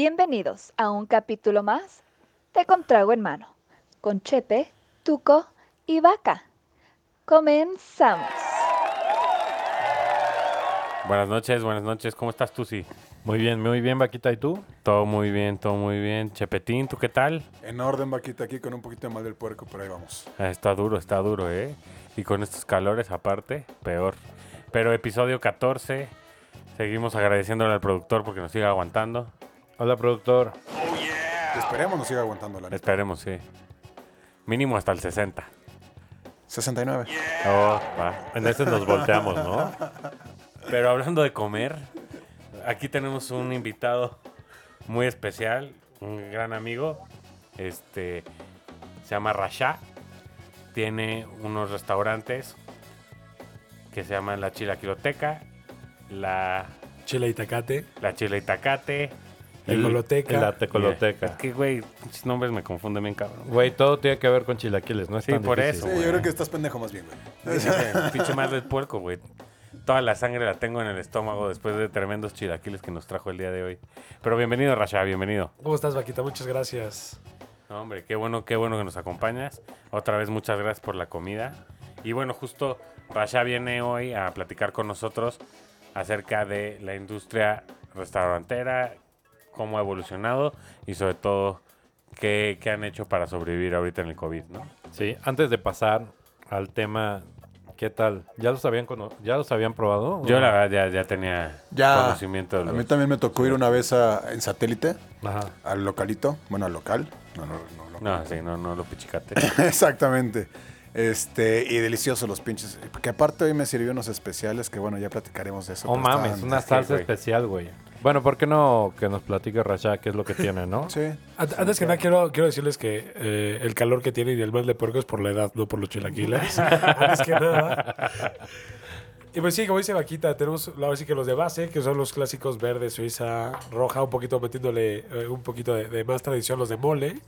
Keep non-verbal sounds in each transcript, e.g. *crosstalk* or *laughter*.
Bienvenidos a un capítulo más de Contrago en Mano, con Chepe, Tuco y Vaca. Comenzamos. Buenas noches, buenas noches. ¿Cómo estás tú, sí? Muy bien, muy bien, Vaquita. ¿Y tú? Todo muy bien, todo muy bien. Chepetín, ¿tú qué tal? En orden, vaquita, aquí con un poquito de mal del puerco, pero ahí vamos. Ah, Está duro, está duro, ¿eh? Y con estos calores aparte, peor. Pero episodio 14, seguimos agradeciéndole al productor porque nos sigue aguantando. Hola, productor. Esperemos nos siga aguantando la neta. Esperemos, sí. Mínimo hasta el 60. 69. Oh, va. En este nos volteamos, ¿no? Pero hablando de comer, aquí tenemos un invitado muy especial, un gran amigo. Este se llama Rasha. Tiene unos restaurantes que se llaman La Chilaquiloteca, La, Chile Itacate, la Chila Itacate. Tecoloteca. La tecoloteca. Es que, güey, pinches nombres me confunden bien, cabrón. Güey, todo tiene que ver con chilaquiles, ¿no? Es Sí, tan por difícil. eso. Sí, güey. yo creo que estás pendejo más bien, güey. Pinche mal del puerco, güey. Toda la sangre la tengo en el estómago después de tremendos chilaquiles que nos trajo el día de hoy. Pero bienvenido, Rasha, bienvenido. ¿Cómo estás, Vaquita? Muchas gracias. No, hombre, qué bueno, qué bueno que nos acompañas. Otra vez muchas gracias por la comida. Y bueno, justo Rasha viene hoy a platicar con nosotros acerca de la industria restaurantera, cómo ha evolucionado y sobre todo qué, qué han hecho para sobrevivir ahorita en el COVID, ¿no? Sí, antes de pasar al tema, ¿qué tal? ¿Ya los habían, cono- ya los habían probado? Yo ¿O- la verdad ya, ya tenía Ya. conocimiento de A los... mí también me tocó ir una vez a- en satélite, Ajá. al localito. Bueno, al local. No, no, no. local. No, sí, no, no lo pichicate. *laughs* Exactamente. Este, y deliciosos los pinches. Que aparte hoy me sirvió unos especiales que, bueno, ya platicaremos de eso. Oh, mames, una salsa especial, güey. Bueno, ¿por qué no que nos platique Rasha qué es lo que tiene, no? Sí. An- Antes que nada, quiero, quiero decirles que eh, el calor que tienen y el mal de puerco es por la edad, no por los chilaquiles. *laughs* Antes que nada. Y pues sí, como dice Vaquita, tenemos ahora sí que los de base, que son los clásicos verde, suiza, roja, un poquito metiéndole eh, un poquito de, de más tradición, los de mole.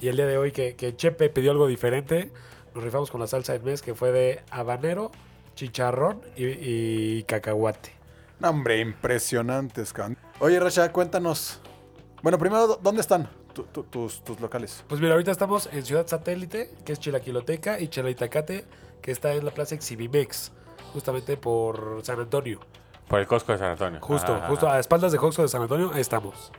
Y el día de hoy que, que Chepe pidió algo diferente, nos rifamos con la salsa de mes que fue de habanero, chicharrón y, y cacahuate. No, hombre, impresionantes, cabrón. Oye, Rasha, cuéntanos. Bueno, primero, ¿dó- ¿dónde están tu- tu- tus, tus locales? Pues mira, ahorita estamos en Ciudad Satélite, que es Chilaquiloteca, y Chelaitacate, que está en la plaza Exhibimex, justamente por San Antonio. Por el Costco de San Antonio. Justo, Ajá, justo a espaldas de Joxo de San Antonio, ahí estamos.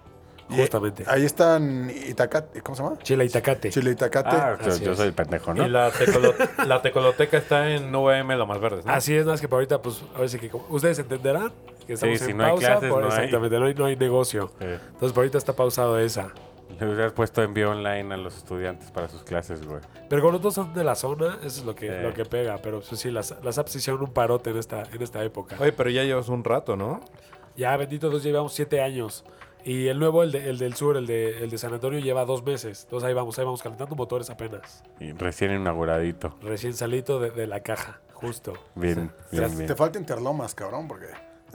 Justamente. Ahí están Itacate, ¿cómo se llama? Chelaitacate. Chile Itacate. Ah, yo, soy el pendejo, ¿no? Y la, tecolo- *laughs* la tecoloteca está en VM Lo Más Verdes, ¿no? Así es, más que por ahorita, pues, a ver si que ustedes entenderán que estamos si en no hay pausa. clases, por- no hay. exactamente, no hay, no hay negocio. Eh, Entonces, por ahorita está pausado esa. le hubieras puesto envío online a los estudiantes para sus clases, güey. Pero como nosotros son de la zona, eso es lo que, Eh. lo que pega. Pero pues, sí, las, las apps hicieron un parote en esta, en esta época. Oye, pero ya llevas un rato, ¿no? Ya, bendito Dios, llevamos siete años. Y el nuevo, el, de- el del sur, el de, el de San Antonio, lleva dos meses. Entonces ahí vamos, ahí vamos calentando motores apenas. Y recién inauguradito. Recién salito de, de la caja, justo. Bien, Te, bien, bien. te falta Interlomas, cabrón, porque. *laughs*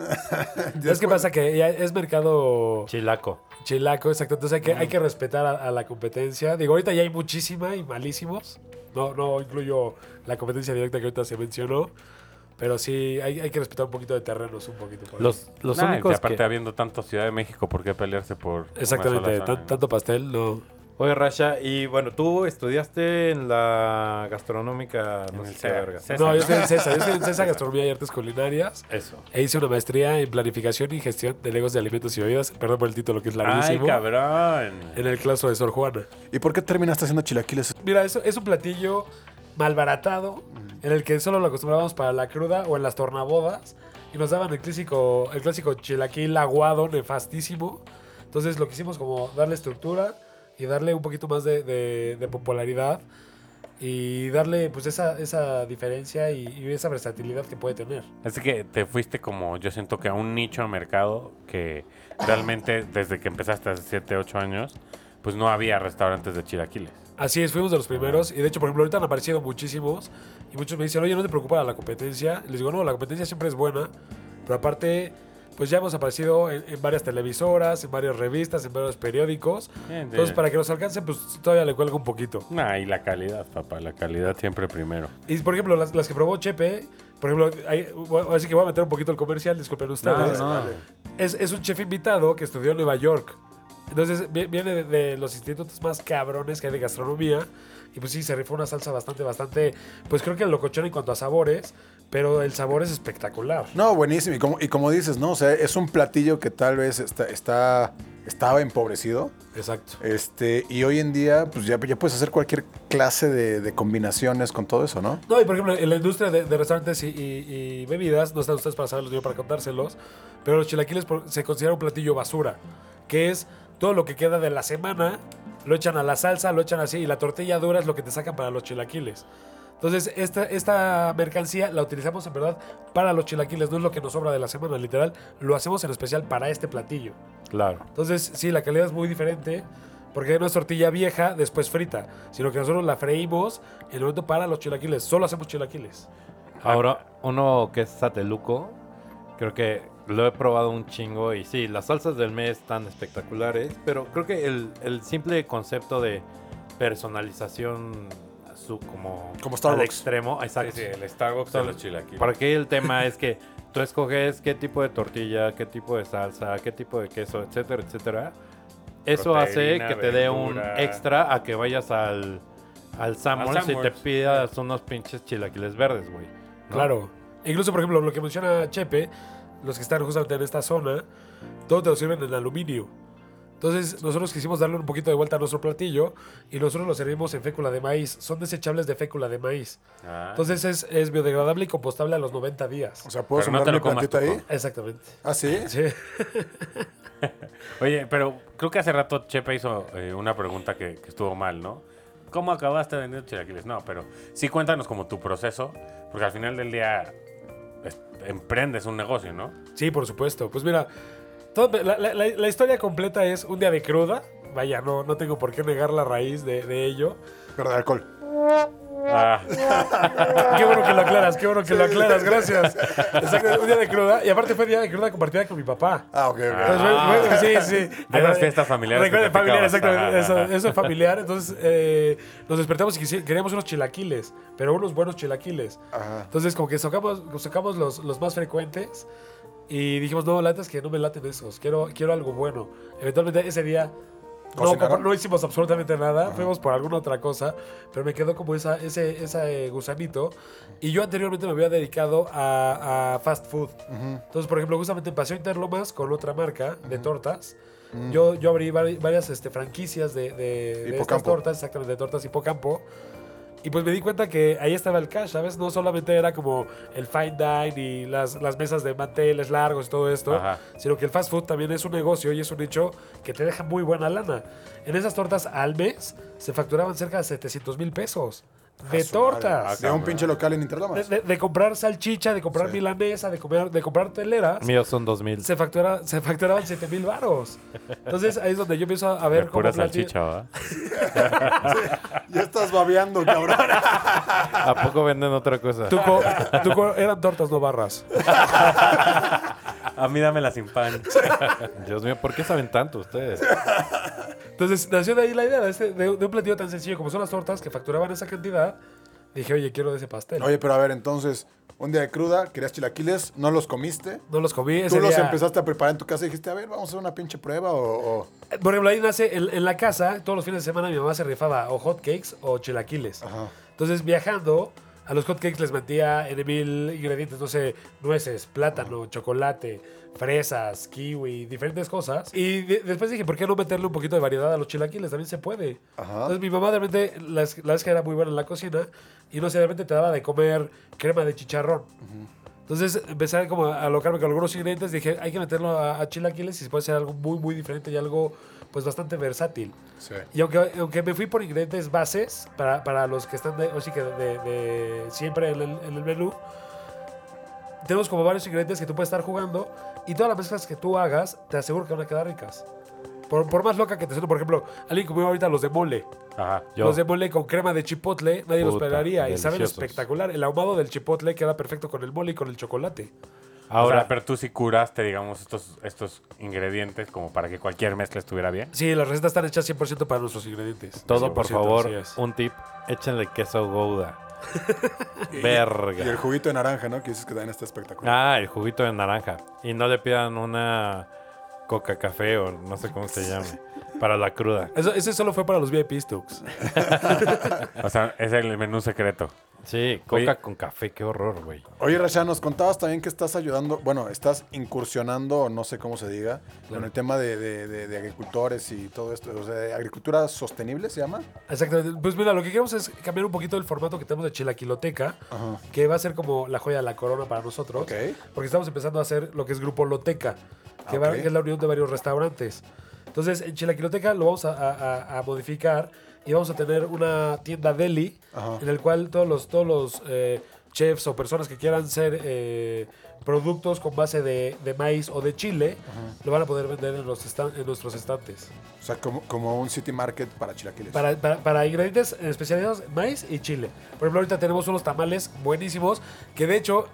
¿Sabes qué pasa? Que ya es mercado Chilaco. chilaco, exacto. Entonces hay que, hay que respetar a, a la competencia. Digo, ahorita ya hay muchísima y malísimos. No, no incluyo la competencia directa que ahorita se mencionó. Pero sí, hay, hay que respetar un poquito de terrenos, un poquito. por. Los, los Nah, y únicos aparte, que... habiendo tanto Ciudad de México, ¿por qué pelearse por. una Exactamente, sola zona, tan- no? tanto pastel, no. Oye, Rasha, y bueno, tú estudiaste en la gastronómica, no En sé verga. No, yo estoy en CESA, yo estoy en CESA Gastronomía y Artes Culinarias. Eso. E hice una maestría en planificación y gestión de negocios de alimentos y bebidas. Perdón por el título, que es ¡Ay, larguísimo. cabrón! en el claustro de Sor Juana. ¿Y por qué terminaste haciendo chilaquiles? Mira, eso es un platillo malbaratado en el que solo lo acostumbrábamos para la cruda o en las tornabodas. Y nos daban el clásico, el clásico chilaquil aguado, nefastísimo. Entonces lo que hicimos como darle estructura y darle un poquito más de, de- de popularidad y darle pues esa, esa diferencia y, y esa versatilidad que puede tener. Así que te fuiste como, yo siento que a un nicho de mercado que realmente desde que empezaste hace 7, 8 años, pues no había restaurantes de chilaquiles. Así es, fuimos de los primeros. Y de hecho, por ejemplo, ahorita han aparecido muchísimos. Y muchos me dicen, oye, ¿no te preocupa la competencia? Les digo, no, la competencia siempre es buena. Pero aparte, pues ya hemos aparecido en, en varias televisoras, en varias revistas, en varios periódicos. Bien, Entonces, bien. para que nos alcance, pues todavía le cuelga un poquito. Nah, y la calidad, papá, la calidad siempre primero. Y por ejemplo, las, las que probó Chepe, por ejemplo, hay- así que voy a meter un poquito el comercial, disculpen ustedes. no. Es, es un chef invitado que estudió en Nueva York. Entonces vi- viene de, de los institutos más cabrones que hay de gastronomía. Y pues sí, se rifó una salsa bastante, bastante, pues creo que locochona en cuanto a sabores, pero el sabor es espectacular. No, buenísimo. Y como, y como dices, ¿no? O sea, es un platillo que tal vez está, está, estaba empobrecido. Exacto. Este, y hoy en día, pues ya, ya puedes hacer cualquier clase de, de combinaciones con todo eso, ¿no? No, y por ejemplo, en la industria de, de restaurantes y, y- y bebidas, no están ustedes para saberlos, yo para contárselos, pero los chilaquiles se considera un platillo basura, que es todo lo que queda de la semana, lo echan a la salsa, lo echan así, y la tortilla dura es lo que te sacan para los chilaquiles. Entonces, esta, esta mercancía la utilizamos en verdad para los chilaquiles, no es lo que nos sobra de la semana, literal, lo hacemos en especial para este platillo. Claro. Entonces, sí, la calidad es muy diferente. Porque no es tortilla vieja, después frita. Sino que nosotros la freímos en el momento para los chilaquiles. Solo hacemos chilaquiles. Ahora, uno que es sateluco, creo que lo he probado un chingo y sí, las salsas del mes están espectaculares, pero creo que el, el simple concepto de personalización su, como Como al extremo, Sí, exacto. sí, el Starbucks de Son- los chilaquiles. Por aquí el tema es que tú escoges qué tipo de tortilla, qué tipo de salsa, qué tipo de queso, etcétera, etcétera. Eso hace que te dé un extra a que vayas al, al Summers y te pidas unos pinches chilaquiles verdes, güey. ¿no? Claro. Incluso, por ejemplo, lo que menciona Chepe, los que están justamente en esta zona, todo te lo sirven en aluminio. Entonces, nosotros quisimos darle un poquito de vuelta a nuestro platillo y nosotros lo servimos en fécula de maíz. Son desechables de fécula de maíz. Ah. Entonces, es, es biodegradable y compostable a los 90 días. O sea, ¿puedo Pero no mi plantita ahí? Exactamente. ¿Ah, sí? *laughs* Sí. *laughs* Oye, pero creo que hace rato Chepe hizo eh, una pregunta que, que estuvo mal, ¿no? ¿Cómo acabaste vendiendo chilaquiles? No, pero sí cuéntanos como tu proceso, porque al final del día emprendes un negocio, ¿no? Sí, por supuesto. Pues mira, todo- la, la- historia completa es un día de cruda. Vaya, no, no tengo por qué negar la raíz de, de ello. Pero de alcohol. Ah, *laughs* Qué bueno que lo aclaras, qué bueno que lo aclaras, gracias. Exacto, un día de cruda. Y aparte fue día de cruda compartida con mi papá. Ah, ok, ok. Entonces, fue- fue- sí, sí. De esas fiestas familiares que Recuerda, familiar, exactamente. Eso, es familiar. Entonces eh, nos despertamos y queríamos unos chilaquiles, pero unos buenos chilaquiles. Ajá. Entonces, como que sacamos, sacamos los, los más frecuentes y dijimos, no, la es que no me laten esos, quiero, quiero algo bueno. Eventualmente ese día no, no hicimos absolutamente nada, fuimos por alguna otra cosa, pero me quedó como esa, ese, ese gusanito. Y yo anteriormente me había dedicado a, a fast food. Entonces, por ejemplo, justamente en Paseo Interlomas con otra marca de tortas. Yo, yo abrí vari- varias este, franquicias de, de, de estas tortas, exactamente, de tortas Hipocampo. Y pues me di cuenta que ahí estaba el cash, ¿sabes? No solamente era como el fine dine y las, las mesas de manteles largos y todo esto, Ajá. sino que el fast food también es un negocio y es un nicho que te deja muy buena lana. En esas tortas al mes se facturaban cerca de 700 mil pesos. De tortas. De un pinche local en Interlomas. de- de comprar salchicha, de comprar milanesa, de, comer, de comprar teleras. Míos son 2000. Se, factura, se facturaban 7 mil varos. Entonces ahí es donde yo empiezo a ver de pura cómo plati- salchicha, ¿va? Ya estás babeando, cabrón. *laughs* ¿A poco venden otra cosa? Tuco, Tuco, eran tortas, no barras. A mí dámela sin pan. Dios mío, ¿por qué saben tanto ustedes? Entonces nació de ahí la idea de, este- de- de un platillo tan sencillo como son las tortas que facturaban esa cantidad. Dije, oye, quiero de ese pastel. Oye, pero a ver, entonces, un día de cruda, querías chilaquiles, no los comiste. no los comí. Ese Tú los día- empezaste a preparar en tu casa y dijiste, a ver, vamos a hacer una pinche prueba o... o- Por ejemplo, ahí nace en, en la casa, todos los fines de semana mi mamá se rifaba o hot cakes o chilaquiles. Ajá. Entonces, viajando, a los hot cakes les metía en mil ingredientes, no sé, nueces, plátano, chocolate, fresas, kiwi, diferentes cosas. Y de- después dije, ¿por qué no meterle un poquito de variedad a los chilaquiles? También se puede. Ajá. Entonces, mi mamá de repente, la, la es que era muy buena en la cocina, y no sé, de repente te daba de comer crema de chicharrón. Entonces empecé como a alocarme con algunos ingredientes. Dije, hay que meterlo a, a chilaquiles y se puede hacer algo muy, muy diferente y algo pues bastante versátil. Sí. Y aunque, aunque me fui por ingredientes bases, para, para los que están de, o sí que de, de siempre en el, en el menú, tenemos como varios ingredientes que tú puedes estar jugando y todas las mezclas que tú hagas, te aseguro que van a quedar ricas. Por, por más loca que te suene, por ejemplo, alguien comió ahorita los de mole. Ajá. Yo. Los de mole con crema de chipotle, nadie los esperaría. Y saben espectacular. El ahumado del chipotle queda perfecto con el mole y con el chocolate. Ahora, pero tú sí curaste, digamos, estos, estos ingredientes como para que cualquier mezcla estuviera bien. Sí, las recetas están hechas 100% para nuestros ingredientes. todo por 100%, favor, un tip, échenle queso Gouda. Y el Verga. juguito de naranja, ¿no? Que dices que también está espectacular. Ah, el juguito de naranja. Y no le pidan una coca café o no sé cómo se *laughs* llame. Para la cruda. Eso, ese solo fue para los VIP Stux. *laughs* O sea, es el menú secreto. Sí, coca Oye. con café, qué horror, güey. Oye, Rasha, nos contabas también que estás ayudando, bueno, estás incursionando, no sé cómo se diga, con el tema de, de- de- de agricultores y todo esto. O sea, agricultura sostenible se llama. Exactamente. Pues mira, lo que queremos es cambiar un poquito el formato que tenemos de Chilaquiloteca, Ajá. que va a ser como la joya de la corona para nosotros. Porque estamos empezando a hacer lo que es Grupo Loteca, que, Ah, va- ok. que es la unión de varios restaurantes. Entonces, en Chilaquiloteca lo vamos a, a- a- a modificar y vamos a tener una tienda deli Ajá. en el cual todos los, todos los eh, chefs o personas que quieran ser eh, productos con base de, de maíz o de chile lo van a poder vender en, los estan- en nuestros estantes. O sea, como, como un city market para chilaquiles. Para, para, para ingredientes especializados, maíz y chile. Por ejemplo, ahorita tenemos unos tamales buenísimos que de hecho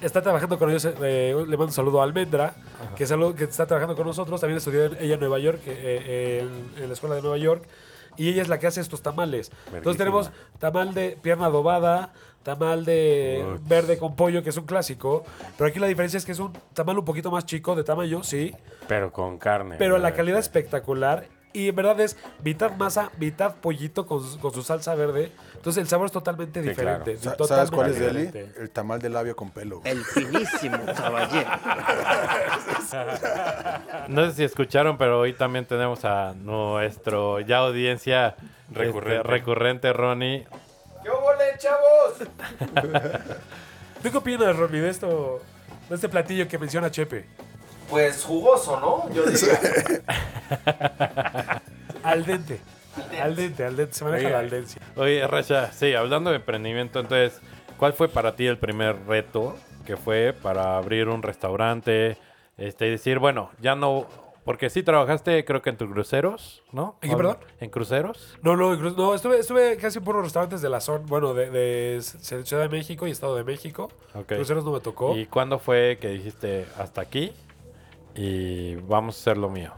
está trabajando con ellos. eh, le mando un saludo a Almendra, que, es algo que está trabajando con nosotros. También estudió en- ella en Nueva York, eh, eh, en, en la escuela de Nueva York. Y ella es la que hace estos tamales. Entonces tenemos tamal de pierna adobada, tamal de verde con pollo, que es un clásico. Pero aquí la diferencia es que es un tamal un poquito más chico de tamaño, sí. Pero con carne. Pero la calidad espectacular. Y en verdad es mitad masa, mitad pollito con, su- con su salsa verde. Entonces el sabor es totalmente Sí, diferente. Totalmente ¿Sabes cuál es. El tamal de labio con pelo. El finísimo *laughs* caballero. No sé si escucharon, pero hoy también tenemos a nuestro ya audiencia Recurrente. este, recurrente Ronnie. *laughs* ¿Tú qué opinas, Ronnie, de esto, de este platillo que menciona Chepe? Pues jugoso, ¿no? Yo diría. *laughs* *laughs* Al dente. Al dente, al dente. Se maneja Oye. la aldencia. Oye, Rasha, sí, hablando de emprendimiento, entonces, ¿cuál fue para ti el primer reto que fue para abrir un restaurante? Este, y decir, bueno, ya no, porque sí trabajaste, creo que en tus cruceros, ¿no? ¿En qué, ¿O- perdón? En cruceros. No, no, no estuve, estuve casi en puros restaurantes de la zona, bueno, de, de Ciudad de México y Estado de México. Ok. Cruceros no me tocó. ¿Y cuándo fue que dijiste hasta aquí y vamos a hacer lo mío?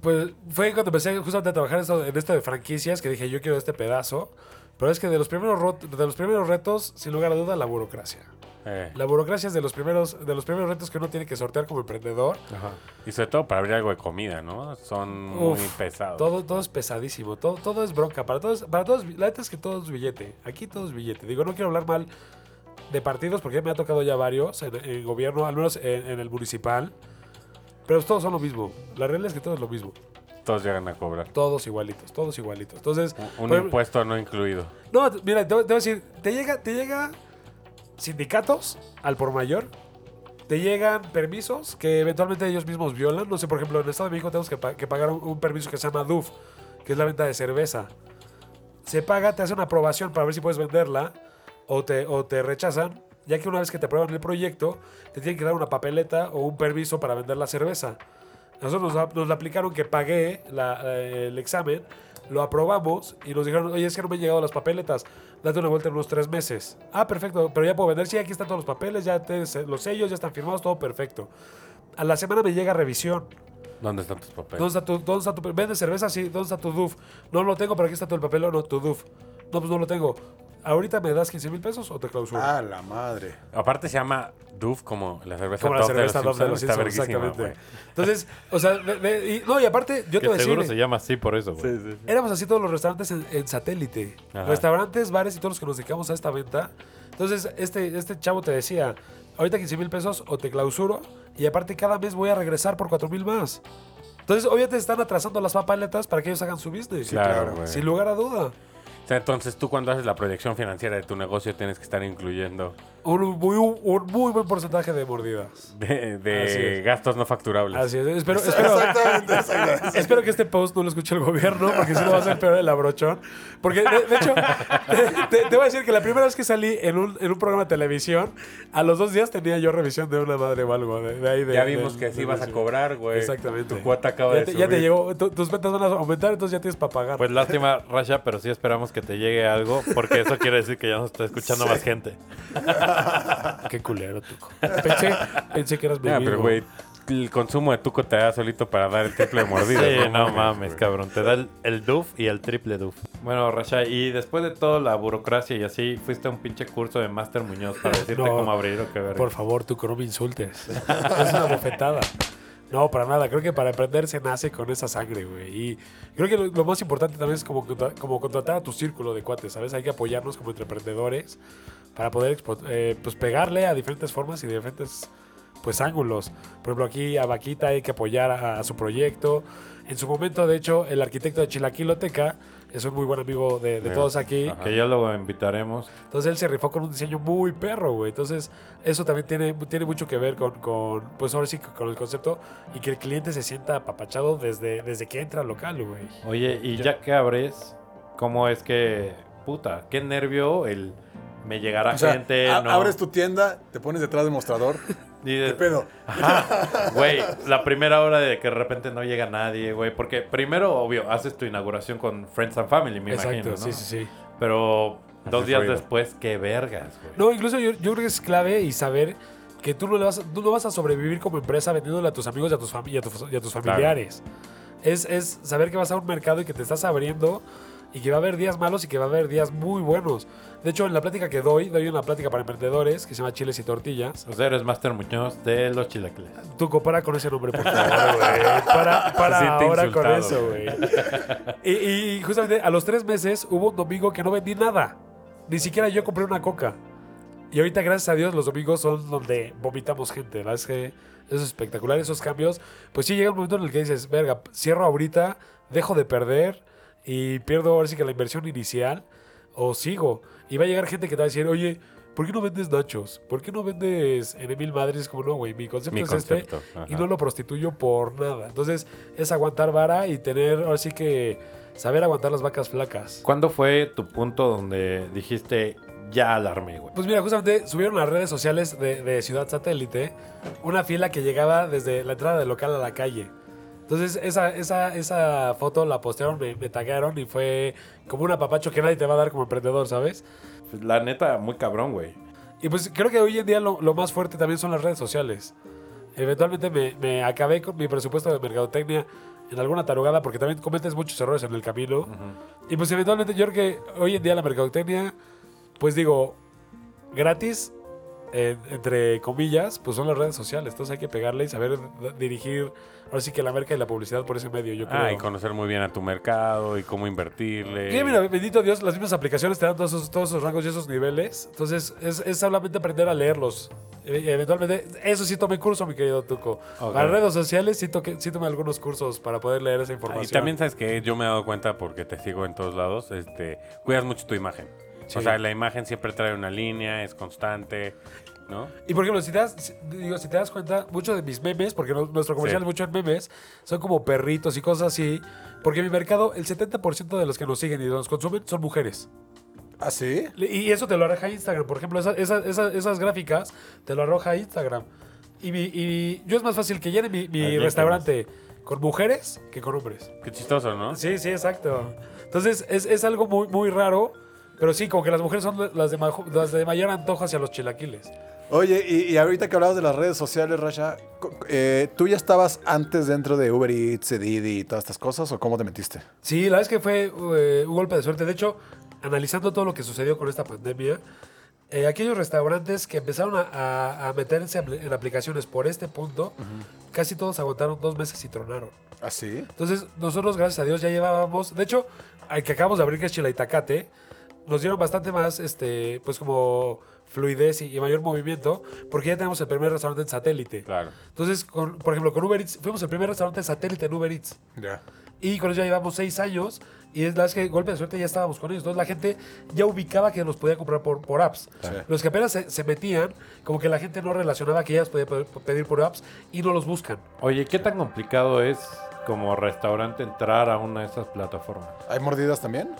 Pues fue cuando empecé justamente a trabajar en esto, en esto de franquicias que dije, yo quiero este pedazo. Pero es que de los primeros, ro- de los primeros retos, sin lugar a duda, la burocracia. Eh, La burocracia es de los primeros, de los primeros retos que uno tiene que sortear como emprendedor. y sobre todo para abrir algo de comida, ¿no? Son muy pesados. Todo, todo es pesadísimo, todo, todo es bronca. Para todos, para todos, la neta es que todo es billete. Aquí todo es billete. Digo, no quiero hablar mal de partidos porque me ha tocado ya varios en, en gobierno, al menos en, en el municipal. Pero todos son lo mismo. La realidad es que todo es lo mismo. Todos llegan a cobrar. Todos igualitos, todos igualitos. Entonces, Un por impuesto no incluido. No, mira, te, voy a decir, te llega, te llega sindicatos al por mayor, te llegan permisos que eventualmente ellos mismos violan. No sé, por ejemplo, en el Estado de México tenemos que, pa- que pagar un, un permiso que se llama DUF, que es la venta de cerveza. Se paga, te hacen una aprobación para ver si puedes venderla o te, o te rechazan, ya que una vez que te aprueban el proyecto, te tienen que dar una papeleta o un permiso para vender la cerveza. Nosotros nos, nos la aplicaron que pagué la- eh, el examen, lo aprobamos y nos dijeron, oye, es que no me han llegado las papeletas, date una vuelta en unos tres meses. Ah, perfecto, pero ya puedo vender, sí, aquí están todos los papeles, ya te- los sellos ya están firmados, todo perfecto. A la semana me llega revisión. ¿Dónde están tus papeles? ¿Dónde está tu, dónde está tu, ¿Vendes cerveza? Sí, ¿dónde está tu DUF? No lo tengo, pero aquí está todo el papel, no, tu DUF. No, pues no lo tengo. ¿Ahorita me das 15 mil pesos o te clausuro? Ah, la madre. Aparte se llama Dove como la cerveza Como la Dove cerveza de los Dove de los Simpsons. Está verguísima, exactamente. Entonces, o sea, y, no, y aparte, yo te Que voy a seguro se llama así por eso, güey. güey. éramos así todos los restaurantes en, en satélite. Ajá. Restaurantes, bares y todos los que nos dedicamos a esta venta. Entonces, este, este chavo te decía, ahorita 15 mil pesos o te clausuro y aparte cada mes voy a regresar por 4 mil más. Entonces, obviamente están atrasando las papaletas para que ellos hagan su business. Claro, claro. güey. Sin lugar a duda. Entonces tú cuando haces la proyección financiera de tu negocio tienes que estar incluyendo Un muy, un muy buen porcentaje de mordidas. de, de Así gastos no facturables. Así es. Espero, espero, Exactamente, exactamente. espero que este post no lo escuche el gobierno, porque si no va a ser peor el abrochón. Porque, de, de hecho, te, te- te voy a decir que la primera vez que salí en un, en un programa de televisión, a los dos días tenía yo revisión de una madre o algo. De, de ahí de, ya vimos de- que de sí vas a cobrar, güey. Exactamente. Tu cuota acaba Ya de te, subir. ya te llegó, tu- tus ventas van a aumentar, entonces ya tienes para pagar. Pues lástima, Rasha, pero sí esperamos que te llegue algo, porque eso quiere decir que ya nos está escuchando más gente. *laughs* Qué culero, Tuco. Pensé, pensé que eras Ya, amigo. pero güey, el consumo de tuco te da solito para dar el triple de mordida. Sí, no mames, güey. cabrón. Te da el, el DUF y el triple DUF. Bueno, Rasha, y después de toda la burocracia y así, fuiste a un pinche curso de Master Muñoz para decirte No, cómo abrir o qué ver. Por favor, Tuco, no me insultes. es una bofetada. No, para nada. Creo que para emprender se nace con esa sangre, güey. Y creo que lo, lo más importante también es como, como contratar a tu círculo de cuates, ¿sabes? Hay que apoyarnos como entre emprendedores para poder eh, pues pegarle a diferentes formas y diferentes pues ángulos. Por ejemplo, aquí a Vaquita hay que apoyar a, a su proyecto. En su momento, de hecho, el arquitecto de Chilaquiloteca es un muy buen amigo de, de todos aquí. Ajá. Que ya lo invitaremos. Entonces él se rifó con un diseño muy perro, güey. Entonces eso también tiene, tiene mucho que ver con, con, pues ahora sí, con el concepto y que el cliente se sienta apapachado desde, desde que entra al local, güey. Oye, y ya que abres, ¿cómo es que, puta, qué nervio el me llegará O sea, gente, a- no? abres tu tienda, te pones detrás del mostrador. *laughs* Y ¿Qué de- pedo? Ajá, güey, la primera hora de que de repente no llega nadie, güey, porque primero, obvio, haces tu inauguración con Friends and Family, me Exacto, imagino, ¿no? sí, sí, sí. Pero dos Haces días después, qué vergas, güey. No, incluso yo, yo creo que es clave y saber que tú no, le vas, tú no vas a sobrevivir como empresa vendiéndole a tus amigos y a tus, fami- y a tus, y a tus familiares. Es, es saber que vas a un mercado y que te estás abriendo y que va a haber días malos y que va a haber días muy buenos. De hecho, en la plática que doy, doy una plática para emprendedores que se llama Chiles y Tortillas. O sea, eres Master Muñoz de los chilaquiles. Tú compara con ese nombre, por favor, güey. Para, para ahora con eso, güey. Y, y justamente a los tres meses hubo un domingo que no vendí nada. Ni siquiera yo compré una coca. Y ahorita, gracias a Dios, los domingos son donde vomitamos gente. La verdad es que eso es espectacular, esos cambios. Pues sí, llega un momento en el que dices, verga, cierro ahorita, dejo de perder y pierdo ahora sí que la inversión inicial o sigo. Y va a llegar gente que te va a decir, oye, ¿por qué no vendes nachos? ¿Por qué no vendes en Mil Madres? Como no, güey, mi concepto Mi es concepto, este ajá. y no lo prostituyo por nada. Entonces, es aguantar vara y tener, ahora sí que saber aguantar las vacas flacas. ¿Cuándo fue tu punto donde dijiste, ya alarmé, güey? Pues mira, justamente subieron las redes sociales de, de Ciudad Satélite una fila que llegaba desde la entrada del local a la calle. Entonces, esa, esa, esa foto la postearon, me, me y fue como un apapacho que nadie te va a dar como emprendedor, ¿sabes? La neta, muy cabrón, güey. Y pues creo que hoy en día lo, lo más fuerte también son las redes sociales. Eventualmente me, me acabé con mi presupuesto de mercadotecnia en alguna tarugada porque también cometes muchos errores en el camino. Y pues eventualmente yo creo que hoy en día la mercadotecnia, pues digo, gratis, en- entre comillas, pues son las redes sociales. Entonces hay que pegarle y saber dirigir, ahora sí que la merca y la publicidad por ese medio, yo creo. Ah, y conocer muy bien a tu mercado y cómo invertirle. Y mira, bendito Dios, las mismas aplicaciones te dan todos esos, todos esos rangos y esos niveles. Entonces, es, es solamente aprender a leerlos. E- Eventualmente, eso sí tomé curso, mi querido Tuco. Ok. Para redes sociales sí, toqué- sí tomé algunos cursos para poder leer esa Ah, información. Y también sabes que yo me he dado cuenta porque te sigo en todos lados, este, cuidas mucho tu imagen. Sí. O sea, la imagen siempre trae una línea, es constante, ¿no? Y por ejemplo, si te, das, digo, si te das cuenta, muchos de mis memes, porque no- nuestro comercial Sí. es mucho en memes, son como perritos y cosas así. Porque en mi mercado, el 70% de los que nos siguen y nos consumen son mujeres. ¿Ah, sí? Y eso te lo arroja Instagram. Por ejemplo, esa- esa- esa- esas gráficas te lo arroja Instagram. Y, mi- y yo es más fácil que llene mi, mi restaurante con mujeres que con hombres. Qué chistoso, ¿no? Sí, sí, exacto. Entonces es, es algo muy, muy raro. Pero sí, como que las mujeres son las de, majo- las de mayor antojo hacia los chilaquiles. Oye, y, y ahorita que hablabas de las redes sociales, Rasha, eh, ¿tú ya estabas antes dentro de Uber Eats, Didi y todas estas cosas o cómo te metiste? Sí, la verdad es que fue eh, un golpe de suerte. De hecho, analizando todo lo que sucedió con esta pandemia, eh, aquellos restaurantes que empezaron a, a- a meterse en aplicaciones por este punto, casi todos aguantaron dos meses y tronaron. ¿Ah, sí? Entonces, nosotros, gracias a Dios, ya llevábamos. De hecho, al que acabamos de abrir, que es Chila Itacate, nos dieron bastante más, este, pues como fluidez y, y mayor movimiento, porque ya tenemos el primer restaurante en satélite. Claro. Entonces, con- por ejemplo, con Uber Eats, fuimos el primer restaurante en satélite en Uber Eats. Ya. Y con eso ya llevamos seis años. Y es la vez que golpe de suerte ya estábamos con ellos. Entonces la gente ya ubicaba que los podía comprar por, por apps. Los que apenas se, se metían, como que la gente no relacionaba que ya podía pe- pedir por apps y no los buscan. Oye, ¿qué tan complicado es como restaurante entrar a una de esas plataformas? ¿Hay mordidas también?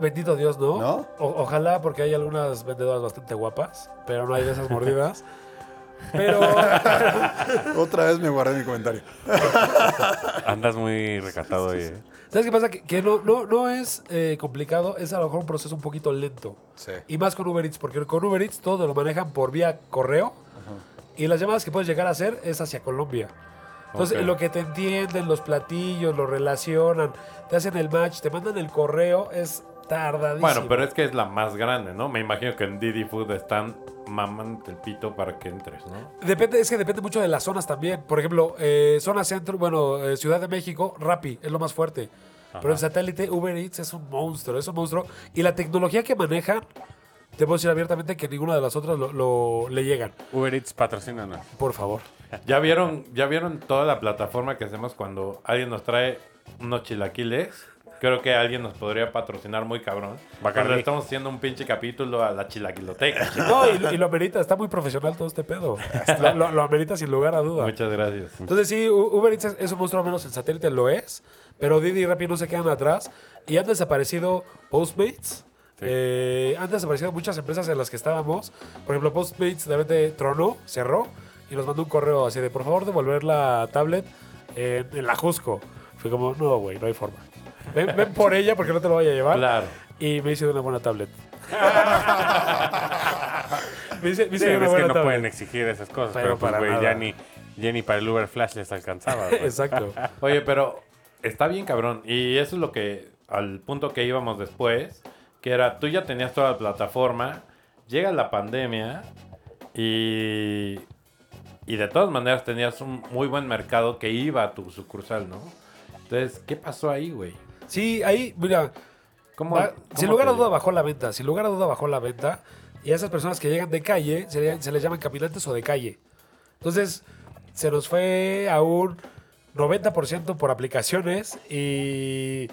Bendito Dios, ¿no? ¿No? O- ojalá, porque hay algunas vendedoras bastante guapas, pero no hay de esas *laughs* mordidas. Pero *laughs* Otra vez me guardé mi comentario. *laughs* Andas muy recatado hoy, ¿eh? ¿Sabes qué pasa? Que, que no, no, no es eh, complicado, es a lo mejor un proceso un poquito lento. Sí. Y más con Uber Eats, porque con Uber Eats todo lo manejan por vía correo. Y las llamadas que puedes llegar a hacer es hacia Colombia. Entonces, lo que te entienden, los platillos, lo relacionan, te hacen el match, te mandan el correo, es Tardadísimo. Bueno, pero es que es la más grande, ¿no? Me imagino que en Didi Food están mamando el pito para que entres, ¿no? Depende, es que depende mucho de las zonas también. Por ejemplo, eh, zona centro, bueno, eh, Ciudad de México, Rappi es lo más fuerte. Pero el satélite Uber Eats es un monstruo, es un monstruo. Y la tecnología que manejan, te puedo decir abiertamente que ninguna de las otras lo, lo- le llegan. Uber Eats patrocínanos. Por favor. *laughs* ¿Ya vieron, ¿Ya vieron toda la plataforma que hacemos cuando alguien nos trae unos chilaquiles? Creo que alguien nos podría patrocinar muy cabrón. Cuando estamos haciendo un pinche capítulo a la chilaquiloteca. *laughs* No, y, lo- y lo amerita, está muy profesional todo este pedo. Lo, lo- lo amerita sin lugar a duda. Muchas gracias. Entonces sí, Uber Eats es- un monstruo, al menos el satélite lo es, pero Didi y Rappi no se quedan atrás y han desaparecido Postmates. eh, han desaparecido muchas empresas en las que estábamos. Por ejemplo, Postmates de repente tronó, cerró y nos mandó un correo así de por favor devolver la tablet en, en la Jusco. Fue como, no, güey, no hay forma. Ven, ven por ella porque no te lo voy a llevar. Claro. Y me hice de una buena tablet. *laughs* me hice, me hice Sí, una es que no tablet. pueden exigir esas cosas, Pero pero, pues, para güey, nada. ya ni, ya ni para el Uber Flash les alcanzaba. Exacto. *laughs* Oye, pero está bien cabrón. Y eso es lo que, al punto que íbamos después, que era, tú ya tenías toda la plataforma, llega la pandemia y, y de todas maneras tenías un muy buen mercado que iba a tu sucursal, ¿no? Entonces, ¿qué pasó ahí, güey? Sí, ahí, mira, ¿Cómo, Va- cómo sin lugar a duda bajó la venta, sin lugar a duda bajó la venta. Y a esas personas que llegan de calle se, le- se les llaman caminantes o de calle. Entonces se nos fue a un 90% por aplicaciones y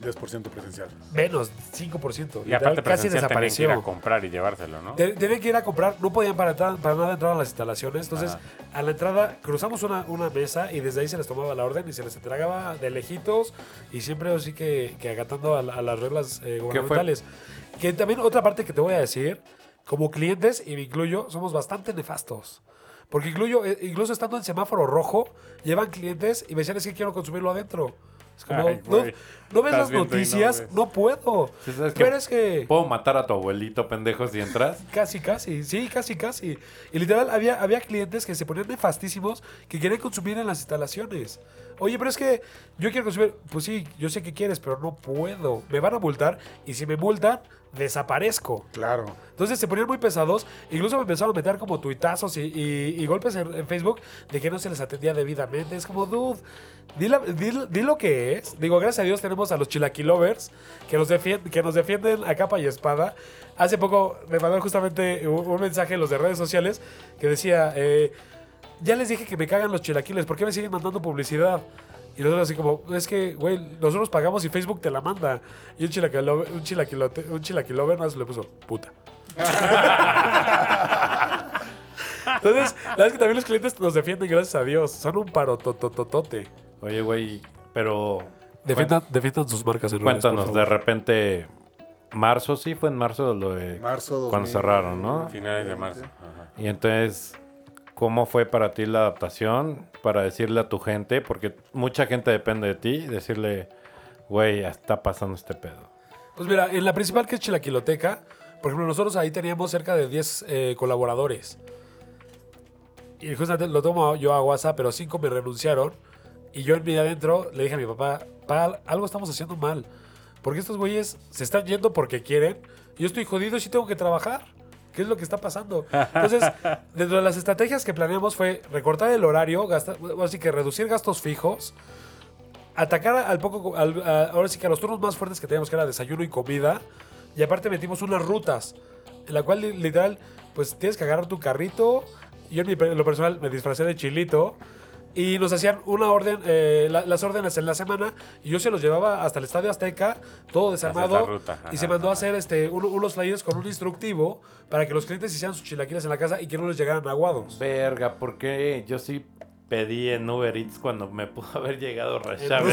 10% presencial. menos, 5%. Y Literal, aparte casi tenían que ir a desapareció. comprar y llevárselo, ¿no? Te- Tenían que ir a comprar, no podían para, entrar- para nada entrar a las instalaciones. Entonces, Ajá. a la entrada cruzamos una, una mesa y desde ahí se les tomaba la orden y se les entregaba de lejitos y siempre así que, que acatando a, a las reglas eh, gubernamentales. Que también otra parte que te voy a decir, como clientes, y me incluyo, somos bastante nefastos. Porque incluyo, eh, incluso estando en semáforo rojo, llevan clientes y me decían, es que quiero consumirlo adentro. Es como, Ay, no. ¿No ves las no noticias? ves. No, puedo. Sí. Pero es que... ¿Puedo matar a tu abuelito, pendejo, si entras? Casi, casi, sí, casi, casi. Y literal, había, había clientes que se ponían nefastísimos que querían consumir en las instalaciones. Oye, pero es que yo quiero consumir. Pues sí, yo sé que quieres, pero no puedo. Me van a multar y si me multan, desaparezco. Claro. Entonces se ponían muy pesados. Incluso me empezaron a meter como tuitazos y, y- y golpes en, en Facebook de que no se les atendía debidamente. Es como, dude, di, la- di- di lo que es. Digo, gracias a Dios tenemos a los chilaquilovers que nos, que nos defienden a capa y espada. Hace poco me mandaron justamente un, un mensaje en los de redes sociales que decía, eh, ya les dije que me cagan los chilaquiles, ¿por qué me siguen mandando publicidad? Y nosotros así como, es que, güey, nosotros pagamos y Facebook te la manda. Y un chilaquilover, un chilaquilote, un chilaquilover más le puso, puta. *laughs* Entonces, la verdad es que también los clientes nos defienden, gracias a Dios. Son un parotototote. Oye, güey, pero... Defiendan, defiendan sus marcas Cuéntanos, de repente... Marzo, sí, fue en marzo lo de... Marzo Cuando 2000. cerraron, ¿no? Finales de marzo. Ajá. Y entonces, ¿cómo fue para ti la adaptación? Para decirle a tu gente, porque mucha gente depende de ti, decirle, güey, está pasando este pedo. Pues mira, en la principal que es Chilaquiloteca, por ejemplo, nosotros ahí teníamos cerca de 10 eh, colaboradores. Y justamente lo tomo yo a WhatsApp, pero cinco me renunciaron. Y yo en mi adentro le dije a mi papá, pa, algo estamos haciendo mal. Porque estos güeyes se están yendo porque quieren. Y yo estoy jodido y sí tengo que trabajar. ¿Qué es lo que está pasando? Entonces, *laughs* dentro de las estrategias que planeamos fue recortar el horario, gastar, así que reducir gastos fijos, atacar al poco, al- a- ahora sí que a los turnos más fuertes que teníamos, que era desayuno y comida. Y aparte metimos unas rutas, en la cual li- literal, pues tienes que agarrar tu carrito. Yo en, mi en lo personal me disfracé de chilito. Y nos hacían una orden, eh, la- las órdenes en la semana. Y yo se los llevaba hasta el Estadio Azteca, todo desarmado. esa ruta, y se ajá. mandó a hacer este, uno- unos flyers con un instructivo para que los clientes hicieran sus chilaquiles en la casa y que no les llegaran aguados. Verga, porque yo sí pedí en Uber Eats cuando me pudo *laughs* haber llegado Rashad.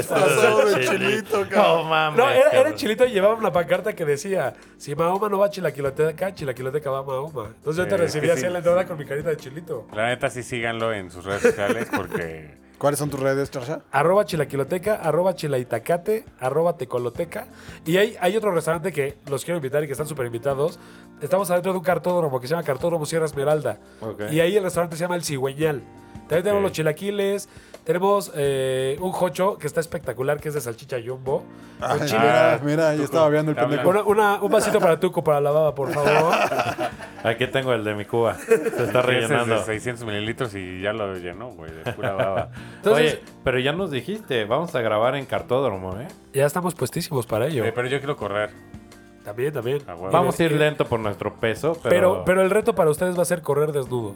Chilito, cabrón. No mames. No, era, era cabrón. el chilito y llevaba una pancarta que decía: Si Mahoma no va a Chilaquiloteca, Chilaquiloteca va a Mahoma. Entonces yo te recibí sí, así sí. en la entrada con mi carita de chilito. La neta, sí síganlo en sus redes sociales porque *laughs* ¿Cuáles son tus redes, Charsha? Arroba Chilaquiloteca, arroba Chilaitacate, arroba Tecoloteca. Y hay, hay otro restaurante que los quiero invitar y que están súper invitados. Estamos adentro de un cartódromo que se llama Cartódromo Sierra Esmeralda. Y ahí el restaurante se llama El Cigüeñal. También tenemos los chilaquiles, Tenemos eh, un jocho que está espectacular, que es de salchicha jumbo. Ah, Con chile. mira, mira, yo estaba viendo el pendejo. Una- una- un vasito para Tuco, para la baba, por favor. *laughs* Aquí tengo el de mi Cuba. Se está Ese es de rellenando. 600 mililitros y ya lo llenó, güey, de pura baba. *laughs* Entonces, Oye, pero ya nos dijiste, vamos a grabar en cartódromo, ¿eh? ya estamos puestísimos para ello. Eh, pero yo quiero correr. También, también. Vamos a ir Eh, lento por nuestro peso, pero... Pero, pero el reto para ustedes va a ser correr desnudos.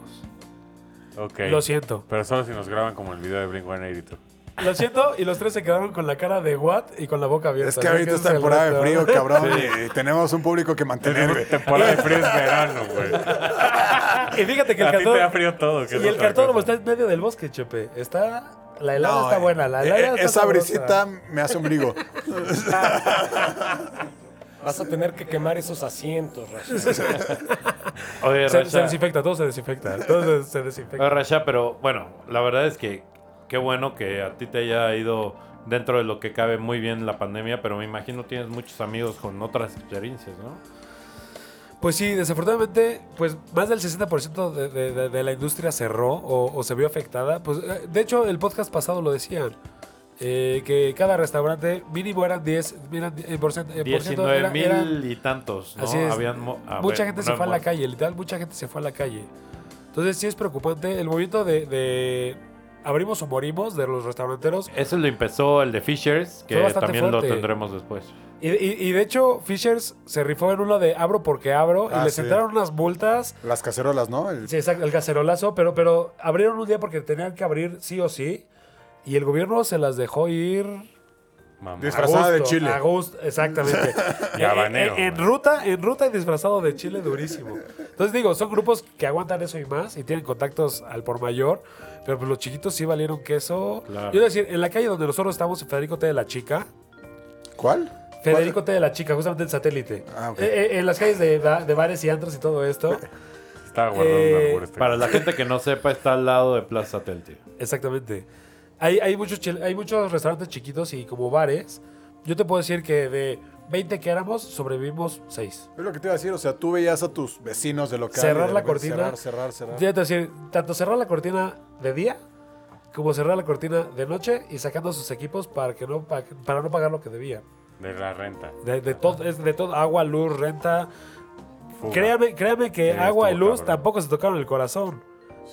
Ok. Lo siento. Pero solo si nos graban como el video de Blink 182. Lo siento, y los tres se quedaron con la cara de what y con la boca abierta. Es que ahorita es temporada de frío, cabrón. Y tenemos un público que mantener. Temporada de frío es verano, güey. *laughs* Y fíjate que el A ti te da cartón. frío todo. que Y el cosa. está en medio del bosque, Chepe. Está. La helada No, está eh, buena. La eh, helada está esa sabrosa. brisita me hace ombligo. *laughs* Vas a tener que quemar esos asientos, Rasha. *laughs* Oye, Se, Rasha- se desinfecta, todo se desinfecta. Todo se, se desinfecta. Oye, Rasha, pero bueno, la verdad es que qué bueno que a ti te haya ido dentro de lo que cabe muy bien la pandemia, pero me imagino tienes muchos amigos con otras experiencias, ¿no? Pues sí, desafortunadamente, pues más del 60% de, de- de- de la industria cerró o, o se vio afectada. Pues, eh, de hecho, el podcast pasado lo decían. Eh, que cada restaurante mínimo eran 10, eran, eh, por cien- eh, por ciento 19 era- mil eran- y tantos, ¿no? Así es. Habían mucha ver, gente se fue a la calle, literal, mucha gente se fue a la calle. Entonces sí es preocupante. El movimiento de, de abrimos o morimos de los restauranteros. Eso lo empezó el de Fishers, que también lo fuerte. tendremos después. Y, y- y de hecho, Fishers se rifó en uno de abro porque abro Ah, y le sí. sentaron unas multas. Las cacerolas, ¿no? El- Sí, exacto, el cacerolazo, pero, pero abrieron un día porque tenían que abrir sí o sí. Y el gobierno se las dejó ir. Mamá. a Disfrazada de gusto, chile. exactamente. *laughs* Y habanero, en, ruta, en ruta y disfrazado de chile durísimo. Entonces digo, son grupos que aguantan eso y más y tienen contactos al por mayor. Pero pues los chiquitos sí valieron queso. Claro. Yo iba a decir, en la calle donde nosotros estamos, en Federico T de la Chica. ¿Cuál? Federico T de la Chica, justamente el satélite. Ah, ok. Eh, eh, en las calles de, ba- de bares y antros y todo esto. Estaba guardando Eh, este Para la gente que no sepa, está al lado de Plaza Satélite. Exactamente. Hay, hay, muchos, hay muchos restaurantes chiquitos y como bares. Yo te puedo decir que de 20 que éramos, sobrevivimos 6. Es lo que te iba a decir, o sea, tú veías a tus vecinos de local. Cerrar de la cortina. Cerrar, cerrar, cerrar. Te a decir, tanto cerrar la cortina de día como cerrar la cortina de noche y sacando sus equipos para, que no, pa- para no pagar lo que debían. De la renta. De, de todo, es de todo, agua, luz, renta. Fuga. Créame, créame que Sí, agua y luz cabrón. tampoco se tocaron el corazón.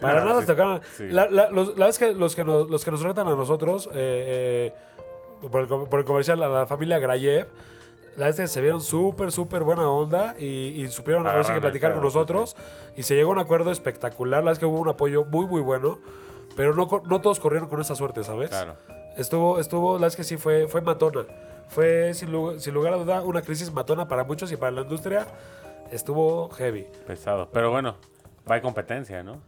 Para nada sí, tocaron. sí. La, la- los, la vez que los que nos, los que nos rentan a nosotros, eh, eh, por, el, por el comercial, a la familia Grayev, la vez que se vieron súper, súper buena onda y, y supieron a ver si que platicar con pedo, nosotros y se llegó a un acuerdo espectacular. La vez que hubo un apoyo muy, muy bueno, pero no, no todos corrieron con esa suerte, ¿sabes? Claro. Estuvo, estuvo, la vez que sí fue, fue matona. Fue sin, lu- sin lugar a duda una crisis matona para muchos y para la industria estuvo heavy. Pesado. Pero bueno, va hay competencia, ¿no?